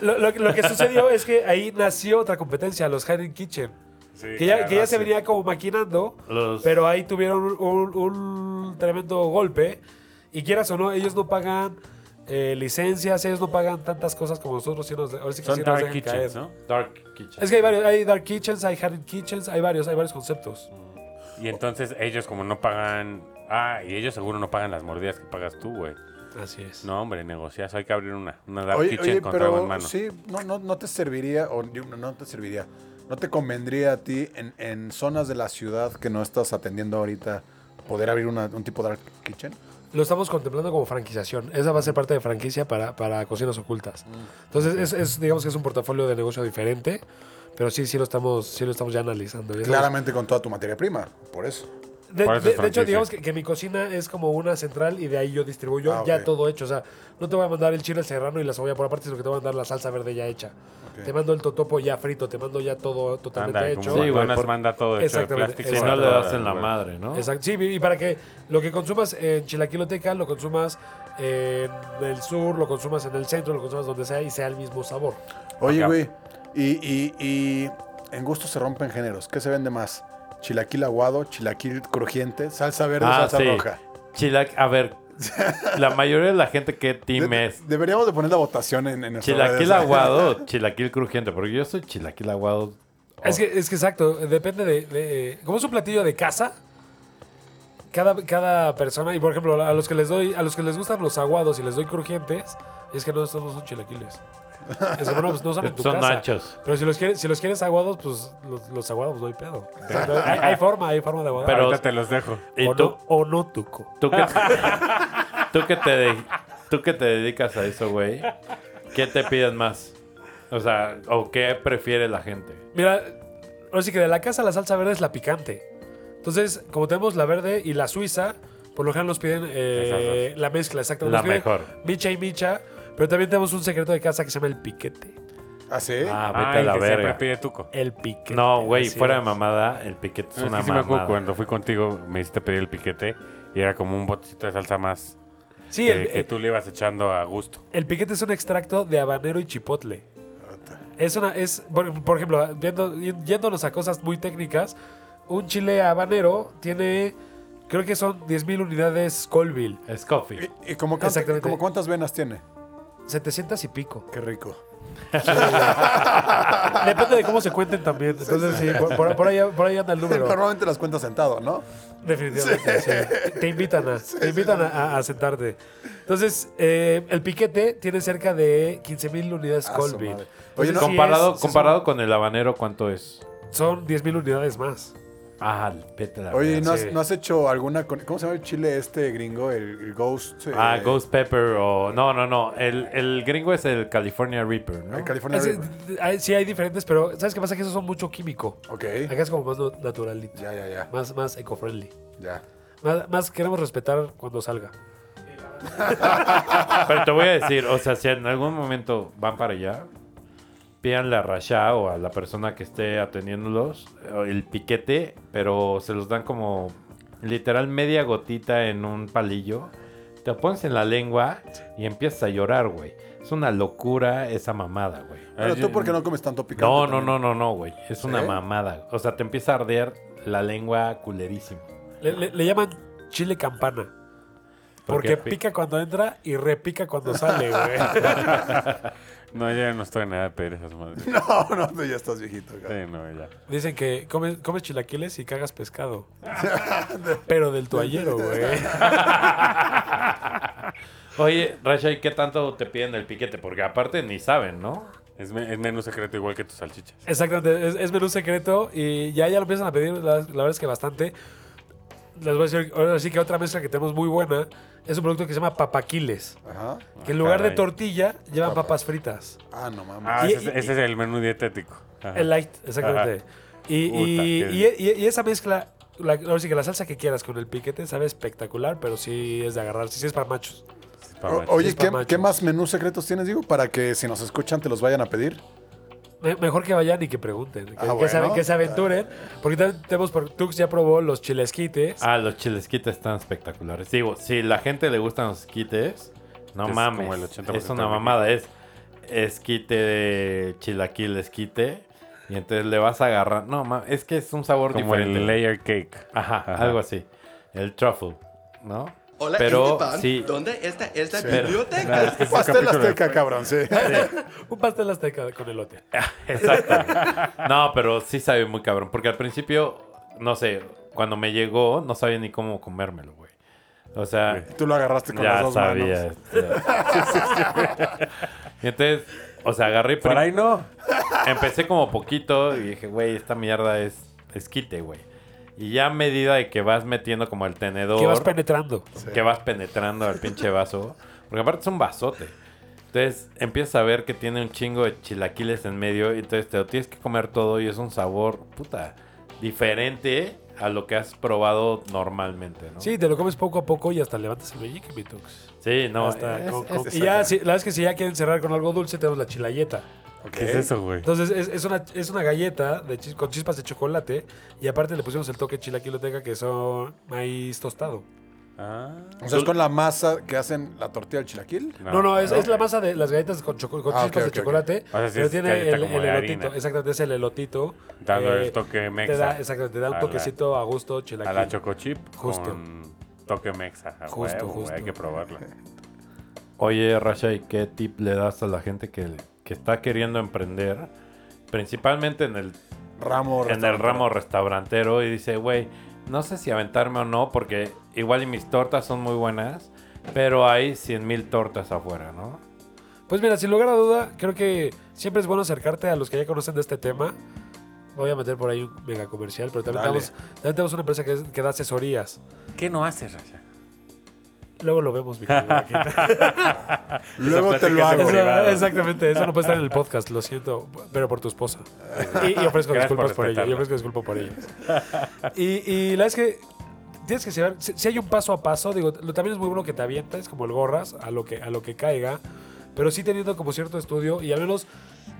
Lo, lo- lo que sucedió es que ahí nació otra competencia, los Hidden Kitchen. Sí, Que ya, claro, que ya se venía como maquinando, Los- pero ahí tuvieron un, un tremendo golpe. Y quieras o no, ellos no pagan eh, licencias, ellos no pagan tantas cosas como nosotros. Sí nos, ahora sí que Son sí nos dark dejan kitchens, caer. ¿no? Dark Kitchen. Es que hay varios, hay dark kitchens, hay hidden kitchens, hay varios, hay varios conceptos. Y entonces ellos como no pagan... Ah, y ellos seguro no pagan las mordidas que pagas tú, güey. Así es. No, hombre, negocias. Hay que abrir una, una dark Oye, kitchen oye, con trago en pero mano. sí, no, no, no te serviría, o no te serviría, no te convendría a ti en, en zonas de la ciudad que no estás atendiendo ahorita poder abrir una- un tipo de dark kitchen. Lo estamos contemplando como franquiciación. Esa va a ser parte de franquicia para, para cocinas ocultas. Entonces, es, es, digamos que es un portafolio de negocio diferente, pero sí, sí lo estamos, sí lo estamos ya analizando. Ya Claramente con toda tu materia prima, por eso. De, hecho, digamos que, que mi cocina es como una central y de ahí yo distribuyo Ah, ya todo hecho. O sea, no te voy a mandar el chile serrano y la cebolla por aparte, sino que te voy a mandar la salsa verde ya hecha. Te mando el totopo ya frito, te mando ya todo totalmente Anda, hecho. Sí, McDonald's por- manda todo hecho de Exactamente, plástico. Si no le das en la madre, ¿no? Exacto. Sí, y para que lo que consumas en Chilaquiloteca, lo consumas en el sur, lo consumas en el centro, lo consumas donde sea y sea el mismo sabor. Oye, güey, y, y, y en gusto se rompen géneros. ¿Qué se vende más? Chilaquil aguado, chilaquil crujiente, salsa verde, Ah, salsa sí. roja. Chilac, a ver, la mayoría de la gente que team De- es deberíamos de poner la votación en, en chilaquil redes. aguado o *laughs* chilaquil crujiente, porque yo soy chilaquil aguado. Es que, es que exacto, depende de, de- Como es un platillo de casa, cada, cada persona, y por ejemplo, a los que les doy, a los que les gustan los aguados y les doy crujientes, es que no, estos no son chilaquiles. Eso, bueno, pues, no son en tu Son casa. nachos. Pero si los quieres, si los quieres aguados, pues los, los aguados no hay pedo. hay, hay forma, hay forma de aguadar. Pero- Ahorita te los dejo. ¿Y o, tú, no, o no, tuco. tú, que, *laughs* tú, que te de- tú que te dedicas a eso, güey? ¿Qué te piden más? O sea, ¿o qué prefiere la gente? Mira, ahora sí que de la casa la salsa verde es la picante. Entonces, como tenemos la verde y la suiza, por lo general nos piden eh, la mezcla, exactamente. La mejor. Micha y micha. Pero también tenemos un secreto de casa que se llama el piquete. ¿Ah, sí? Ah, vete Ay, a la que siempre verga. pide tuco. El piquete. No, güey, así fuera de es. mamada, el piquete es Es una que sí me acuerdo mamada. cuando fui contigo, me hiciste pedir el piquete y era como un botecito de salsa más Sí, que, el, que tú le ibas echando a gusto. el piquete es un extracto de habanero y chipotle. Es una, es, por, por ejemplo, yendo- yéndonos a cosas muy técnicas, un chile habanero tiene, creo que son 10.000 unidades Colville, Es coffee. ¿Y, y como, Exactamente. como cuántas venas tiene? 700 y pico. Qué rico. Depende de cómo se cuenten también. Entonces, sí, por, por- por ahí, por ahí anda el número. Normalmente las cuentas sentado, ¿no? Definitivamente, sí. Te- Te invitan a, te invitan a, a- a sentarte. Entonces, eh, el piquete tiene cerca de 15.000 unidades Ah, su madre. Oye, Entonces, no- sí comparado es- comparado con el habanero, ¿cuánto es? Son, son 10.000 unidades más. Ah, vete a la Oye, ¿y verga. no has, Sí. no has hecho alguna... con- ¿Cómo se llama el chile este gringo? El, el Ghost... eh, Ah, Ghost Pepper o... No, no, no. El, el gringo es el California Reaper, ¿no? El California Es- Reaper. hay- sí, hay diferentes, pero ¿sabes qué pasa? Que esos son mucho químico. Ok. Acá es como más naturalito. Ya, ya, ya. Más, más eco-friendly. Ya. Más, más queremos respetar cuando salga. Pero te voy a decir, o sea, si en algún momento van para allá, pídanle a Rasha o a la persona que esté atendiéndolos el piquete, pero se los dan como literal media gotita en un palillo. Te lo pones en la lengua y empiezas a llorar, güey. Es una locura esa mamada, güey. Pero tú, yo- ¿por qué no comes tanto picante? No, no, también? no, no, no, güey. Es una mamada. O sea, te empieza a arder la lengua culerísimo. Le, le- le llaman chile campana. ¿Por Porque pica cuando entra y repica cuando sale, güey. *laughs* *laughs* No, ya no estoy en nada de pedir esas madres. *laughs* No, no, tú ya estás viejito. cabrón. Sí, no, ya. Dicen que comes, comes chilaquiles y cagas pescado. *laughs* Pero del toallero, güey. *laughs* Oye, Rasha, ¿y qué tanto te piden el piquete? Porque aparte ni saben, ¿no? Es, me- es menú secreto igual que tus salchichas. Exactamente, es, es menú secreto y ya, ya lo empiezan a pedir, la, la verdad es que bastante. Les voy a decir, ahora sí que otra mezcla que tenemos muy buena es un producto que se llama papaquiles. Ajá. Que en lugar de caray. tortilla llevan papas fritas. Ah, no mames. Ah, Y- ese, es- y- ese es el menú dietético. Ajá. El light, exactamente. Y, Puta, y- qué- y- y- y esa mezcla, la, ahora sí que la salsa que quieras con el piquete sabe espectacular, pero sí es de agarrar, sí es para machos. Para O- machos. oye, es ¿qué, machos. qué más menús secretos tienes, digo? Para que si nos escuchan te los vayan a pedir. Me- Mejor que vayan y que pregunten, que, Ah, que bueno. se, que se aventuren. Porque tenemos, por, Tux ya probó los chilesquites. Ah, los chilesquites están espectaculares. Digo, si la gente le gustan los esquites, no Es mames. como el 80% es una mamada. Es esquite de chilaquil esquite. Y entonces le vas a agarrar. No, mames. Es que es un sabor Como diferente. el layer cake. Ajá, Ajá. algo así. El truffle, ¿no? Hola, Pero este pan, sí. ¿dónde está esta biblioteca? Es que es un Pastel azteca, cabrón, sí. Un pastel azteca con elote. *laughs* Exacto. No, pero sí sabe muy cabrón. Porque al principio, no sé, cuando me llegó, no sabía ni cómo comérmelo, güey. O sea, Tú lo agarraste con las ya dos sabía. manos. este. y entonces, o sea, agarré. Por ahí no. Empecé como poquito y dije, güey, esta mierda es esquite, güey. Y ya a medida de que vas metiendo como el tenedor, Que vas penetrando. que vas penetrando al pinche vaso, porque aparte es un vasote. Entonces empiezas a ver que tiene un chingo de chilaquiles en medio y entonces te lo tienes que comer todo y es un sabor, puta, diferente a lo que has probado normalmente, ¿no? Sí, te lo comes poco a poco y hasta levantas el vellique, mi Tux. Sí, no, Hasta es- con- es- con- y ya, si- la verdad es que si ya quieren cerrar con algo dulce, tenemos la chilayeta. ¿Qué es eso, güey? Entonces, es, es una, es una galleta de chis- con chispas de chocolate y aparte le pusimos el toque chilaquiloteca que son maíz tostado. Ah. O sea, es con la masa que hacen la tortilla del chilaquil. No, no, es, es la masa de las galletas con, Ah, chispas de chocolate. O sea, sí pero tiene el, elotito. harina. Exactamente, es el elotito. Dando Eh, el toque Te mexa. da, exacto, te da un a la- toquecito a gusto A chilaquil. la choco chip Justo. con toque mexa. A Justo, huevo, justo. Hay que probarla. Oye, Rasha, ¿y qué tip le das a la gente que, que está queriendo emprender? Principalmente en el Ramo. en el ramo restaurantero y dice, güey, no sé si aventarme o no, porque igual y mis tortas son muy buenas, pero hay 100 mil tortas afuera, ¿no? Pues mira, sin lugar a duda, creo que siempre es bueno acercarte a los que ya conocen de este tema. Voy a meter por ahí un mega comercial, pero también, tenemos, también tenemos una empresa que, que da asesorías. ¿Qué no haces, Rasha? Luego lo vemos, mi. *laughs* Luego te lo hago. Eso- exactamente, eso no puede estar en el podcast, lo siento, pero por tu esposa. Y, y ofrezco Gracias disculpas por por, ello. respetarla. Y ofrezco disculpas por ello. Y, y la es que tienes que saber, si, si hay un paso a paso, digo, lo, también es muy bueno que te avientes como el gorras a lo que, a lo que caiga, pero sí teniendo como cierto estudio y al menos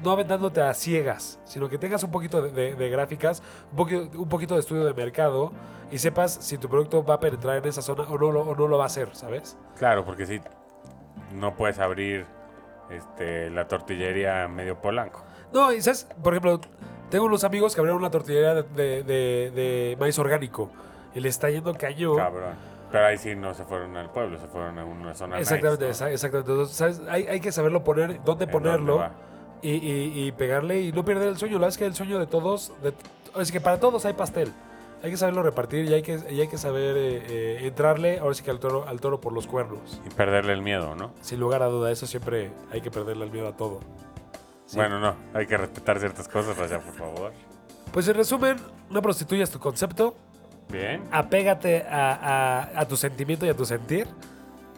no aventándote a ciegas, sino que tengas un poquito de, de- de gráficas, un poquito, un poquito de estudio de mercado y sepas si tu producto va a penetrar en esa zona o no, lo- o no lo va a hacer, ¿sabes? Claro, porque si no puedes abrir este, la tortillería medio polanco. No, y sabes, por ejemplo, tengo unos amigos que abrieron una tortillería de, maíz orgánico y le está yendo cañón. Cabrón. Pero ahí sí no se fueron al pueblo, se fueron a una zona Exactamente, nice, exactamente. Entonces, ¿sabes? Hay, hay que saberlo poner, dónde ¿En ponerlo dónde? Y, y- y pegarle y no perder el sueño. La es que el sueño de todos, de, es que para todos hay pastel. Hay que saberlo repartir y hay que, y hay que saber eh, eh, entrarle, ahora sí que al toro, al toro por los cuernos. Y perderle el miedo, ¿no? Sin lugar a duda, eso siempre hay que perderle el miedo a todo. Sí. Bueno, no, hay que respetar ciertas cosas, Rasha, por favor. Pues en resumen, no prostituyas tu concepto, Bien. apégate a, a- a tu sentimiento y a tu sentir,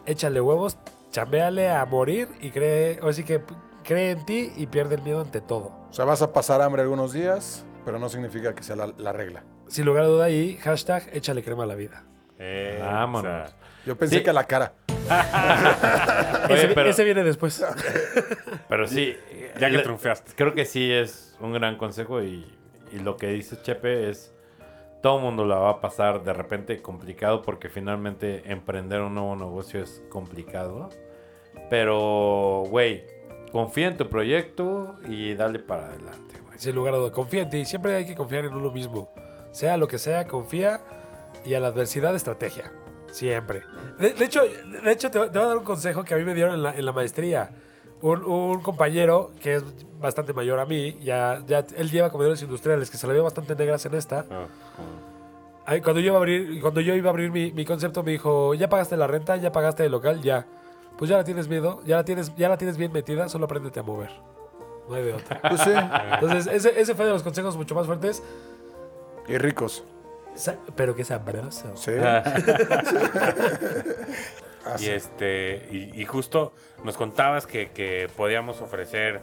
échale huevos, chambéale a morir y cree, así que p- cree en ti y pierde el miedo ante todo. O sea, vas a pasar hambre algunos días, pero no significa que sea la, la regla. Sin lugar a duda ahí, hashtag échale crema a la vida. Eh, Vámonos. Yo pensé Sí. que a la cara. *laughs* Oye, ese, pero- ese viene después. *laughs* Pero sí, Ya que triunfaste. creo que sí es un gran consejo y, y lo que dice Chepe es, todo mundo la va a pasar de repente complicado porque finalmente emprender un nuevo negocio es complicado. Pero, güey, confía en tu proyecto y dale para adelante, güey. Sin lugar a duda, confía en ti. Siempre hay que confiar en uno mismo. Sea lo que sea, confía y a la adversidad estrategia. Siempre. De, de hecho, de hecho te, voy- te voy a dar un consejo que a mí me dieron en la, en la maestría. Un, un compañero que es bastante mayor a mí, ya, ya él lleva comedores industriales, que se le veo bastante negras en esta. Ah, Ay, Cuando yo iba a abrir, cuando yo iba a abrir mi, mi concepto, me dijo, ¿ya pagaste la renta? ¿Ya pagaste el local? Ya. Pues ya la tienes miedo, ya la tienes, ya la tienes bien metida, solo apréndete a mover. No hay de otra. *laughs* Pues sí. Entonces, ese, ese fue de los consejos mucho más fuertes. Y ricos. Sa- Pero que sabroso. Sí. *laughs* Y este, y, y justo nos contabas que, que podíamos ofrecer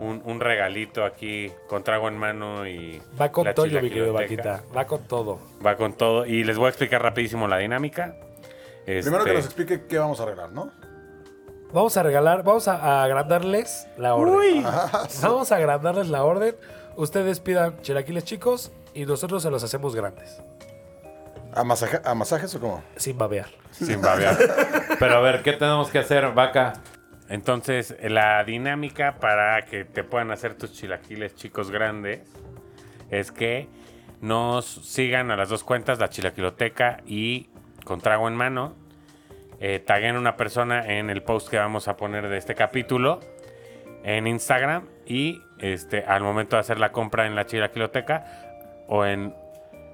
un, un regalito aquí con trago en mano y Va con la todo, mi querido. Vaquita. Va con todo. Va con todo. Y les voy a explicar rapidísimo la dinámica. Primero que Este, nos explique qué vamos a arreglar, ¿no? Vamos a regalar, vamos a, a agrandarles la orden. Vamos a agrandarles la orden. Ustedes pidan chilaquiles chicos y nosotros se los hacemos grandes. ¿A, masaje- a masajes o cómo? Sin babear. Sin babear. Pero a ver, ¿qué tenemos que hacer, vaca? Entonces, la dinámica para que te puedan hacer tus chilaquiles chicos grandes es que nos sigan a las dos cuentas, la chilaquiloteca y con trago en mano. Eh, taguen una persona en el post que vamos a poner de este capítulo en Instagram y este al momento de hacer la compra en la chilaquiloteca o en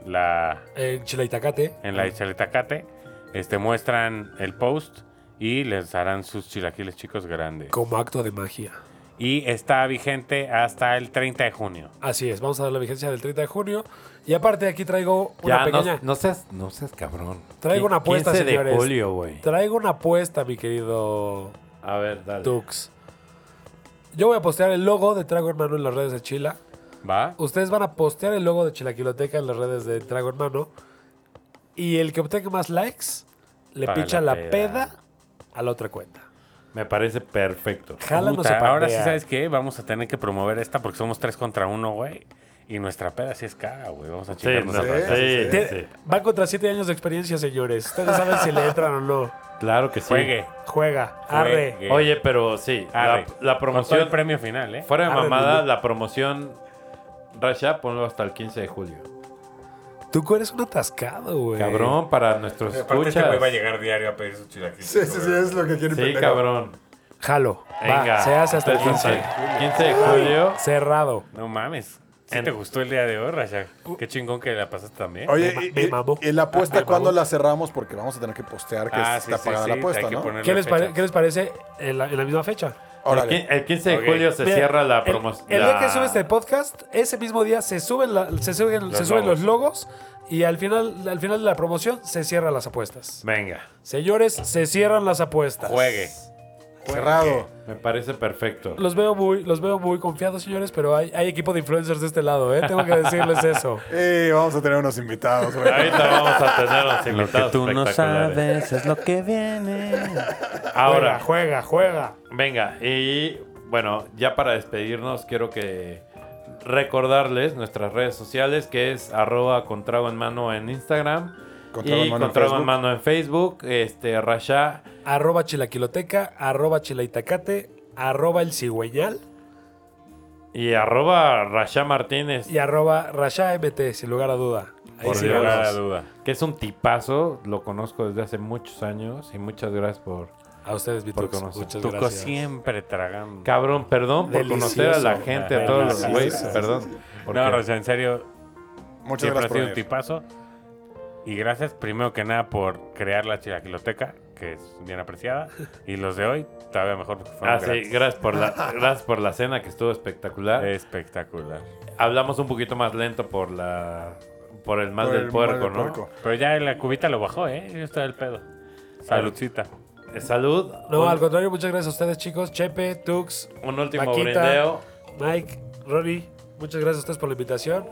la En Chila Itacate. en la Chaletacate, este muestran el post y les harán sus chilaquiles chicos grandes. Como acto de magia. Y está vigente hasta el 30 de junio. Así es, vamos a dar la vigencia del 30 de junio. Y aparte aquí traigo una Ya, pequeña... no, no seas, no seas cabrón. Traigo una apuesta, 15 señores. de julio, güey. Traigo una apuesta, mi querido A ver, dale. Tux. Yo voy a postear el logo de Trago Hermano en las redes de Chila. ¿Va? Ustedes van a postear el logo de Chilaquiloteca en las redes de Trago Hermano. Y el que obtenga más likes le Para picha la peda. a la otra cuenta. Me parece perfecto. Puta, a ahora sí. ¿sabes qué? Vamos a tener que promover esta porque somos tres contra uno, güey. Y nuestra peda sí es cara, güey. Vamos a Sí, chingarnos no, a sí, sí, sí. Van contra siete años de experiencia, señores. Ustedes saben si le entran o no. Claro que sí. Juegue. Juega, arre. Juegue. Oye, pero sí, la, Arre. la el promoción, premio final, ¿eh? fuera de Arre, mamada, la promoción Rasha, ponlo hasta el 15 de julio. Tú eres un atascado, güey. Cabrón, para nuestros Aparte este escuchas. güey va a llegar diario a pedir sus chilaquiles. Sí, sí, sí, es lo que quiere Sí, pendejo. cabrón. Jalo. Venga. Va, se hace hasta el Entonces, 15. 15 de julio. Cerrado. No mames. ¿Sí En- te gustó el día de hoy, Rasha? Qué chingón que la pasaste también. Oye, Me y, ma- me y- mamó. y la apuesta, Me ¿cuándo la cerramos? Porque vamos a tener que postear que Ah, está pagada sí, la apuesta, ¿no? ¿Qué les, fecha. pare- qué les parece en la, en la misma fecha? El, Órale. quin- el 15 de julio se Mira, cierra la el- promoción. El, día que sube este podcast, ese mismo día se suben, la- se suben, se Los suben logos. los logos y al final, al final de la promoción se cierran las apuestas. Venga, Señores, se cierran las apuestas. juegue. Cerrado. Me parece perfecto. Los veo muy, los veo muy confiados, señores, pero hay, hay equipo de influencers de este lado, ¿eh? Tengo que decirles eso. *laughs* Eh, vamos a tener unos invitados. güey. Ahorita vamos a tener los Lo que invitados tú no espectaculares. sabes es lo que viene. Ahora, juega, juega. venga, y bueno, ya para despedirnos, quiero que recordarles nuestras redes sociales, que es arroba con trago en mano en Instagram Con trago en y mano con en trago en Facebook. mano en Facebook, este, Rasha Arroba chilaquiloteca, arroba chilaitacate, arroba el cigüeñal y arroba Rasha Martínez, y arroba rasha MT, sin lugar a duda. Ahí Por sí lugar a duda. que es un tipazo, lo conozco desde hace muchos años y muchas gracias por... A ustedes, conocer. muchas Tuco gracias. siempre tragando. Cabrón, perdón por conocer a la gente, a todos los güeyes, perdón. porque- No, Rosa, en serio, Muchas siempre gracias por sido un tipazo. Y gracias, primero que nada, por crear la chilaquiloteca, que es bien apreciada. Y los de hoy, todavía mejor porque fueron Ah, sí, gracias por, la, *laughs* gracias por la cena que estuvo espectacular. Espectacular. Hablamos un poquito más lento por la por el mal Por del el puerco, del ¿no? puerco. Pero ya la cubita lo bajó, ¿eh? Ya está el pedo. Saludcita. Eh, Salud. No, un, al contrario, muchas gracias a ustedes, chicos. Chepe, Tux, un último brindeo. Mike, Rory, muchas gracias a ustedes por la invitación.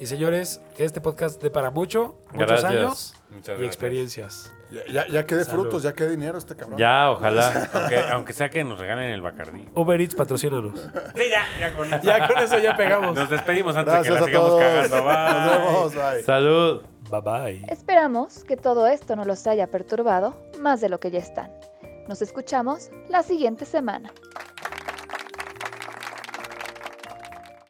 Y señores, que este podcast dé para mucho, muchos Gracias. años Muchas y gracias. experiencias. Ya, ya, ya que dé Salud. frutos, ya que dé dinero este cabrón. Ya, ojalá. *laughs* Aunque, aunque sea que nos regalen el Bacardí. Uber Eats, patrocínanos. Sí, ya, ya con eso. ya con eso ya pegamos. Nos despedimos antes Gracias de que la sigamos todos. cagando. Bye. Nos vemos. Bye. Salud. Bye bye. Esperamos que todo esto no los haya perturbado más de lo que ya están. Nos escuchamos la siguiente semana.